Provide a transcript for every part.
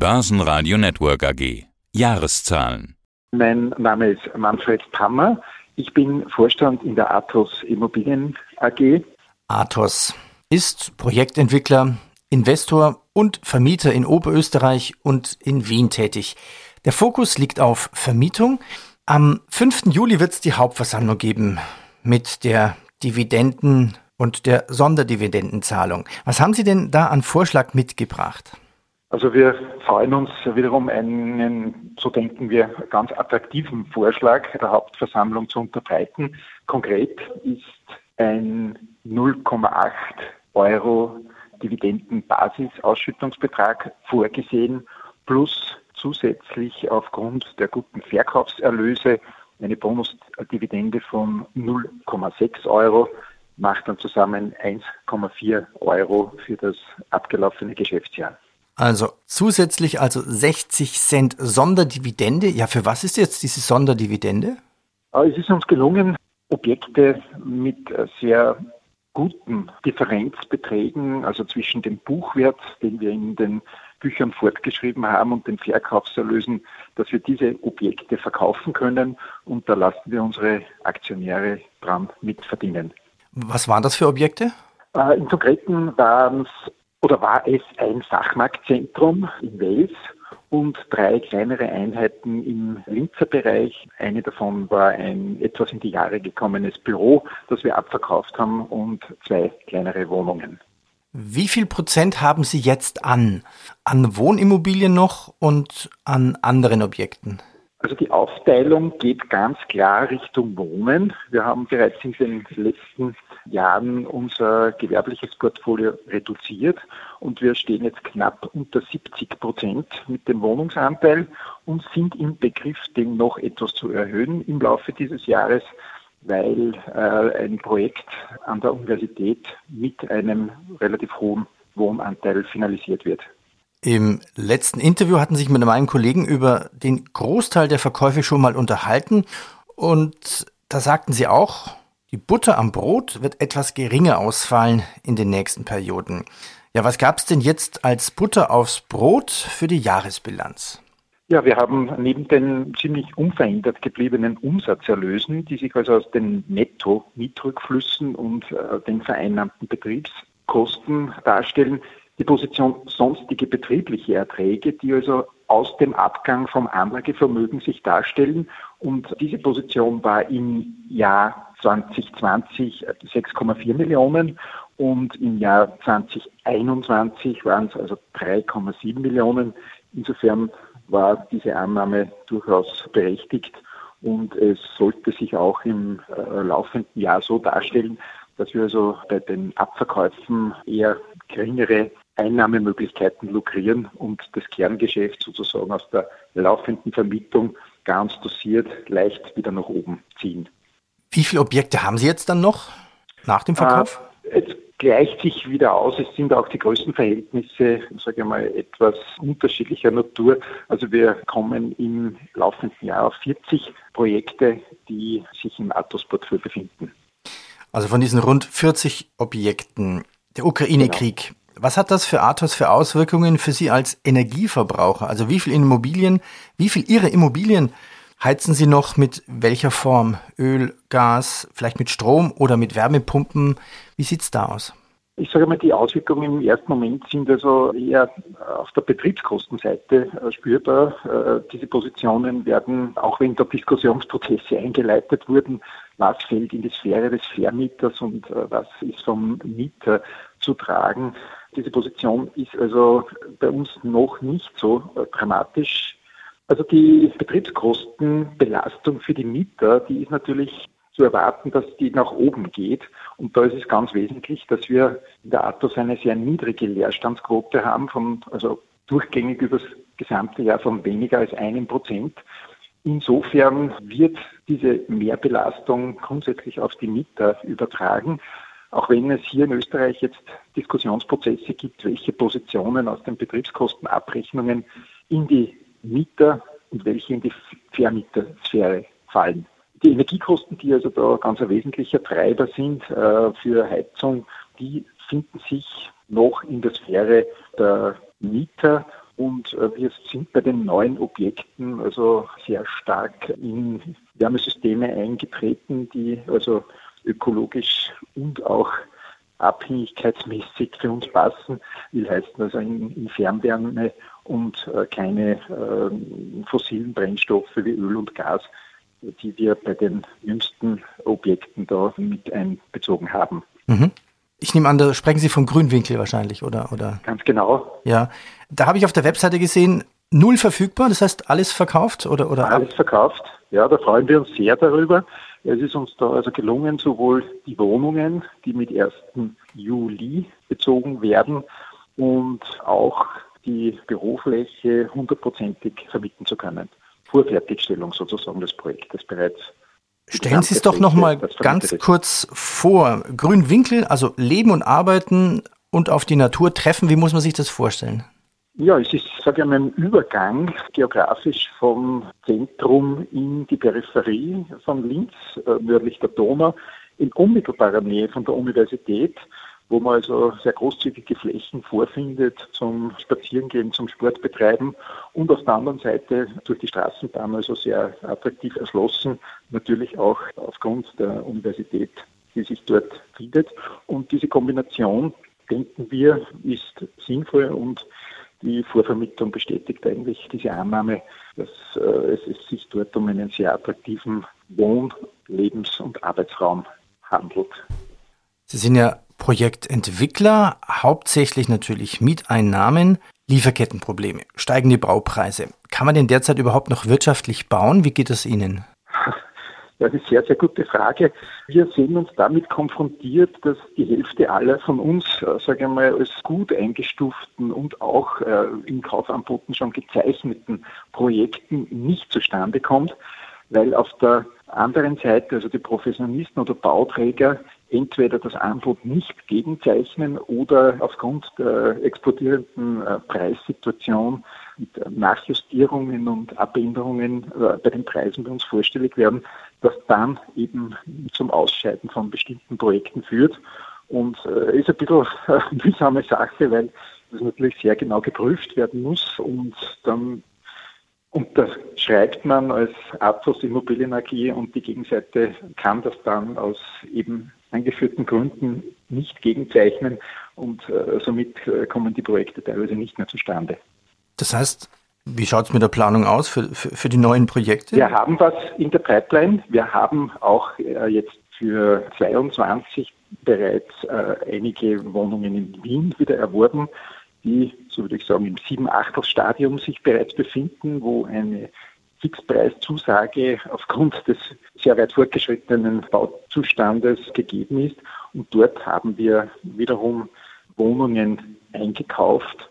Börsenradio Network AG. Jahreszahlen. Mein Name ist Manfred Pammer. Ich bin Vorstand in der Athos Immobilien AG. Athos ist Projektentwickler, Investor und Vermieter in Oberösterreich und in Wien tätig. Der Fokus liegt auf Vermietung. Am 5. Juli wird es die Hauptversammlung geben mit der Dividenden- und der Sonderdividendenzahlung. Was haben Sie denn da an Vorschlag mitgebracht? Also wir freuen uns wiederum einen, so denken wir, ganz attraktiven Vorschlag der Hauptversammlung zu unterbreiten. Konkret ist ein 0,8 Euro Dividendenbasisausschüttungsbetrag vorgesehen, plus zusätzlich aufgrund der guten Verkaufserlöse eine Bonusdividende von 0,6 Euro macht dann zusammen 1,4 Euro für das abgelaufene Geschäftsjahr. Also zusätzlich also 60 Cent Sonderdividende. Ja, für was ist jetzt diese Sonderdividende? Äh, es ist uns gelungen, Objekte mit sehr guten Differenzbeträgen, also zwischen dem Buchwert, den wir in den Büchern fortgeschrieben haben, und den Verkaufserlösen, dass wir diese Objekte verkaufen können. Und da lassen wir unsere Aktionäre dran mitverdienen. Was waren das für Objekte? Äh, Im Konkreten waren es oder war es ein Fachmarktzentrum in Wels und drei kleinere Einheiten im Linzer Bereich. Eine davon war ein etwas in die Jahre gekommenes Büro, das wir abverkauft haben und zwei kleinere Wohnungen. Wie viel Prozent haben Sie jetzt an? An Wohnimmobilien noch und an anderen Objekten? Also die Aufteilung geht ganz klar Richtung Wohnen. Wir haben bereits in den letzten Jahren unser gewerbliches Portfolio reduziert und wir stehen jetzt knapp unter 70 Prozent mit dem Wohnungsanteil und sind im Begriff, den noch etwas zu erhöhen im Laufe dieses Jahres, weil äh, ein Projekt an der Universität mit einem relativ hohen Wohnanteil finalisiert wird. Im letzten Interview hatten sich mit meinem Kollegen über den Großteil der Verkäufe schon mal unterhalten und da sagten sie auch, die Butter am Brot wird etwas geringer ausfallen in den nächsten Perioden. Ja, was gab es denn jetzt als Butter aufs Brot für die Jahresbilanz? Ja, wir haben neben den ziemlich unverändert gebliebenen Umsatzerlösen, die sich also aus den Netto-Mietrückflüssen und äh, den vereinnahmten Betriebskosten darstellen, die Position sonstige betriebliche Erträge, die also aus dem Abgang vom Anlagevermögen sich darstellen. Und diese Position war im Jahr 2020 6,4 Millionen und im Jahr 2021 waren es also 3,7 Millionen. Insofern war diese Annahme durchaus berechtigt und es sollte sich auch im äh, laufenden Jahr so darstellen, dass wir also bei den Abverkäufen eher geringere Einnahmemöglichkeiten lukrieren und das Kerngeschäft sozusagen aus der laufenden Vermietung ganz dosiert leicht wieder nach oben ziehen. Wie viele Objekte haben Sie jetzt dann noch nach dem Verkauf? Äh, es gleicht sich wieder aus. Es sind auch die Größenverhältnisse, sage ich mal, etwas unterschiedlicher Natur. Also wir kommen im laufenden Jahr auf 40 Projekte, die sich im Athos-Portfolio befinden. Also von diesen rund 40 Objekten. Der Ukraine-Krieg, genau. Was hat das für Athos für Auswirkungen für Sie als Energieverbraucher? Also wie viel Immobilien, wie viel Ihre Immobilien heizen Sie noch mit welcher Form? Öl, Gas, vielleicht mit Strom oder mit Wärmepumpen? Wie sieht es da aus? Ich sage mal, die Auswirkungen im ersten Moment sind also eher auf der Betriebskostenseite äh, spürbar. Äh, diese Positionen werden, auch wenn da Diskussionsprozesse eingeleitet wurden, was fällt in die Sphäre des Vermieters und äh, was ist vom Mieter zu tragen, diese Position ist also bei uns noch nicht so äh, dramatisch. Also die Betriebskostenbelastung für die Mieter, die ist natürlich zu erwarten, dass die nach oben geht. Und da ist es ganz wesentlich, dass wir in der Athos eine sehr niedrige Leerstandsquote haben, von, also durchgängig über das gesamte Jahr von weniger als einem Prozent. Insofern wird diese Mehrbelastung grundsätzlich auf die Mieter übertragen. Auch wenn es hier in Österreich jetzt Diskussionsprozesse gibt, welche Positionen aus den Betriebskostenabrechnungen in die Mieter und welche in die Vermietersphäre fallen. Die Energiekosten, die also da ganz ein wesentlicher Treiber sind äh, für Heizung, die finden sich noch in der Sphäre der Mieter Und äh, wir sind bei den neuen Objekten also sehr stark in Wärmesysteme eingetreten, die also ökologisch und auch abhängigkeitsmäßig für uns passen. Will heißen also in, in Fernwärme und äh, keine äh, fossilen Brennstoffe wie Öl und Gas, die wir bei den jüngsten Objekten da mit einbezogen haben. Mhm. Ich nehme an, da sprechen Sie vom Grünwinkel wahrscheinlich, oder? oder? Ganz genau. Ja. Da habe ich auf der Webseite gesehen, null verfügbar, das heißt alles verkauft oder, oder? Alles verkauft. Ja, da freuen wir uns sehr darüber. Es ist uns da also gelungen, sowohl die Wohnungen, die mit 1. Juli bezogen werden, und auch die Bürofläche hundertprozentig vermieten zu können. Vorfertigstellung sozusagen des Projektes bereits. Stellen Sie es doch noch mal ganz kurz vor. Grünwinkel, also Leben und Arbeiten und auf die Natur treffen. Wie muss man sich das vorstellen? Ja, es ist, sage ich mal, ein Übergang geografisch vom Zentrum in die Peripherie von Linz, äh, nördlich der Donau, in unmittelbarer Nähe von der Universität wo man also sehr großzügige Flächen vorfindet zum Spazierengehen, zum Sportbetreiben und auf der anderen Seite durch die Straßenbahn also sehr attraktiv erschlossen, natürlich auch aufgrund der Universität, die sich dort findet. Und diese Kombination, denken wir, ist sinnvoll und die Vorvermietung bestätigt eigentlich diese Annahme, dass äh, es sich dort um einen sehr attraktiven Wohn-, Lebens- und Arbeitsraum handelt. Sie sind ja Projektentwickler, hauptsächlich natürlich Mieteinnahmen, Lieferkettenprobleme, steigende Baupreise. Kann man denn derzeit überhaupt noch wirtschaftlich bauen? Wie geht es Ihnen? Ja, das ist eine sehr, sehr gute Frage. Wir sehen uns damit konfrontiert, dass die Hälfte aller von uns, äh, sage ich mal, als gut eingestuften und auch äh, im Kaufanboten schon gezeichneten Projekten nicht zustande kommt, weil auf der anderen Seite, also die Professionisten oder Bauträger, entweder das Angebot nicht gegenzeichnen oder aufgrund der explodierenden äh, Preissituation mit äh, Nachjustierungen und Abänderungen äh, bei den Preisen bei uns vorstellig werden, das dann eben zum Ausscheiden von bestimmten Projekten führt. Und äh, ist ein bisschen eine mühsame Sache, weil das natürlich sehr genau geprüft werden muss und dann unterschreibt man als Athos Immobilien AG und die Gegenseite kann das dann aus eben angeführten Gründen nicht gegenzeichnen und äh, somit äh, kommen die Projekte teilweise nicht mehr zustande. Das heißt, wie schaut es mit der Planung aus für, für, für, die neuen Projekte? Wir haben was in der Pipeline. Wir haben auch äh, jetzt für 22 bereits äh, einige Wohnungen in Wien wieder erworben die, so würde ich sagen, im sieben achtel stadium sich bereits befinden, wo eine Fixpreiszusage aufgrund des sehr weit fortgeschrittenen Bauzustandes gegeben ist. Und dort haben wir wiederum Wohnungen eingekauft.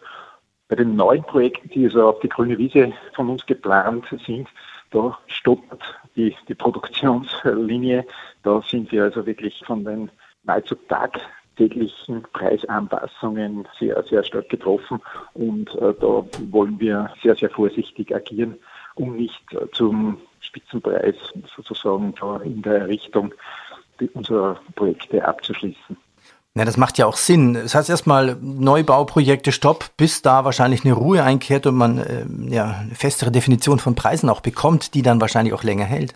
Bei den neuen Projekten, die also auf die grüne Wiese von uns geplant sind, da stoppt die, die Produktionslinie. Da sind wir also wirklich von den nahezu Tag täglichen Preisanpassungen sehr, sehr stark getroffen. Und äh, da wollen wir sehr, sehr vorsichtig agieren, um nicht äh, zum Spitzenpreis sozusagen da in der Richtung unserer Projekte abzuschließen. Na, das macht ja auch Sinn. Das heißt erstmal Neubauprojekte Stopp, bis da wahrscheinlich eine Ruhe einkehrt und man äh, ja, eine festere Definition von Preisen auch bekommt, die dann wahrscheinlich auch länger hält.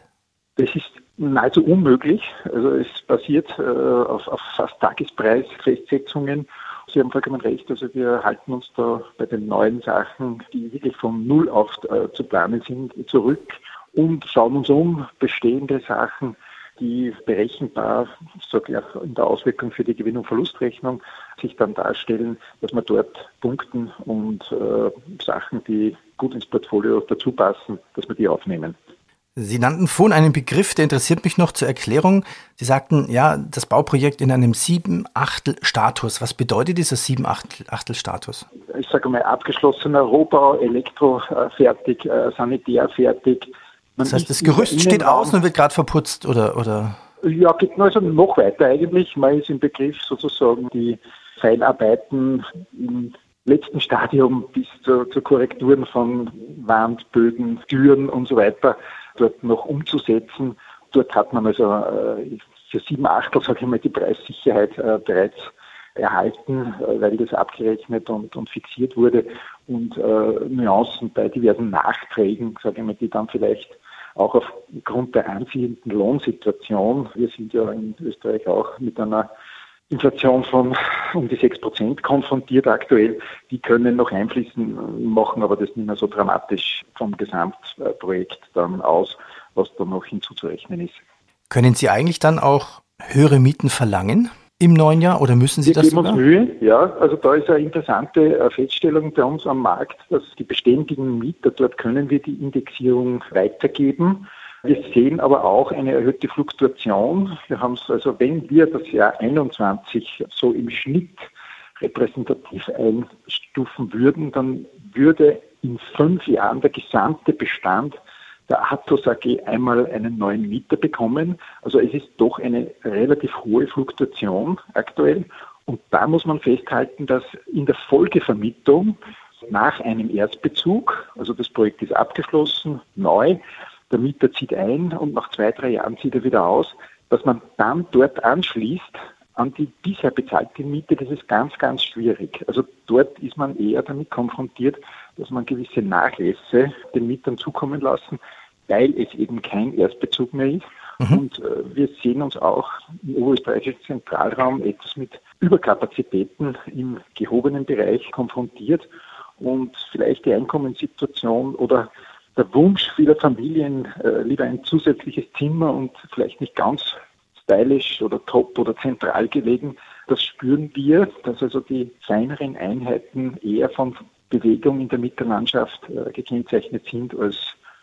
Das ist nahezu unmöglich. Also es basiert äh, auf, auf fast Tagespreisfestsetzungen. Sie haben vollkommen recht. Also wir halten uns da bei den neuen Sachen, die wirklich von Null auf äh, zu planen sind, zurück und schauen uns um bestehende Sachen, die berechenbar, sage ich in der Auswirkung für die Gewinn- und Verlustrechnung sich dann darstellen, dass wir dort punkten und äh, Sachen, die gut ins Portfolio dazu passen, dass wir die aufnehmen. Sie nannten vorhin einen Begriff, der interessiert mich noch zur Erklärung. Sie sagten, ja, das Bauprojekt in einem Sieben-Achtel-Status. Was bedeutet dieser Sieben-Achtel-Status? Ich sage mal, abgeschlossener Rohbau, Elektro äh, Man das heißt, das Gerüst steht aus und wird gerade verputzt, oder, oder? Ja, geht also noch weiter eigentlich. Man ist im Begriff sozusagen die Feinarbeiten im letzten Stadium bis zu, zu Korrekturen von Wandböden, Türen und so weiter dort noch umzusetzen. Dort hat man also äh, für sieben Achtel, sage ich mal, die Preissicherheit äh, bereits erhalten, äh, weil das abgerechnet und, und fixiert wurde und Nuancen bei diversen Nachträgen, sage ich mal, die dann vielleicht auch aufgrund der anziehenden Lohnsituation, wir sind ja in Österreich auch mit einer Inflation von um die 6 Prozent konfrontiert aktuell. Die können noch einfließen, machen aber das nicht mehr so dramatisch vom Gesamtprojekt dann aus, was da noch hinzuzurechnen ist. Können Sie eigentlich dann auch höhere Mieten verlangen? Im neuen Jahr oder müssen Sie wir das geben sogar? uns Mühe, ja. Also da ist eine interessante äh, Feststellung bei uns am Markt, dass die beständigen Mieter, dort können wir die Indexierung weitergeben. Wir sehen aber auch eine erhöhte Fluktuation. Wir haben es also, wenn wir das Jahr 21 so im Schnitt repräsentativ einstufen würden, dann würde in fünf Jahren der gesamte Bestand der Athos AG einmal einen neuen Mieter bekommen. Also es ist doch eine relativ hohe Fluktuation aktuell. Und da muss man festhalten, dass in der Folgevermietung nach einem Erstbezug, also das Projekt ist abgeschlossen, neu, der Mieter zieht ein und nach zwei, drei Jahren zieht er wieder aus, dass man dann dort anschließt an die bisher bezahlte Miete, das ist ganz, ganz schwierig. Also dort ist man eher damit konfrontiert, dass man gewisse Nachlässe den Mietern zukommen lassen, weil es eben kein Erstbezug mehr ist. Mhm. Und äh, wir sehen uns auch im oberösterreichischen Zentralraum etwas mit Überkapazitäten im gehobenen Bereich konfrontiert und vielleicht die Einkommenssituation oder der Wunsch vieler Familien, äh, lieber ein zusätzliches Zimmer und vielleicht nicht ganz stylisch oder top oder zentral gelegen, das spüren wir, dass also die kleineren Einheiten eher von Bewegung in der Mitterlandschaft äh, gekennzeichnet sind als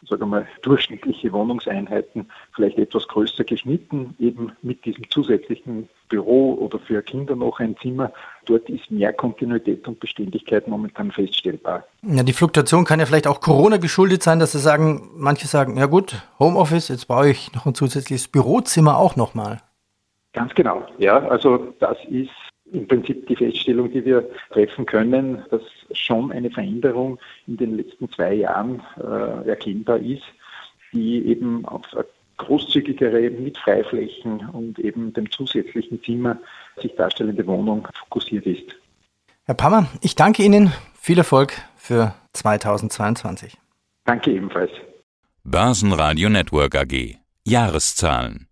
sagen wir mal, durchschnittliche Wohnungseinheiten vielleicht etwas größer geschnitten, eben mit diesem zusätzlichen Büro oder für Kinder noch ein Zimmer. Dort ist mehr Kontinuität und Beständigkeit momentan feststellbar. Ja, die Fluktuation kann ja vielleicht auch Corona geschuldet sein, dass sie sagen, manche sagen, ja gut, Homeoffice, jetzt brauche ich noch ein zusätzliches Bürozimmer auch nochmal. Ganz genau, ja, also das ist im Prinzip die Feststellung, die wir treffen können, dass schon eine Veränderung in den letzten zwei Jahren äh, erkennbar ist, die eben auf eine großzügigere mit Freiflächen und eben dem zusätzlichen Zimmer sich darstellende Wohnung fokussiert ist. Herr Pammer, ich danke Ihnen. Viel Erfolg für 2022. Danke ebenfalls. Börsenradio Network AG. Jahreszahlen.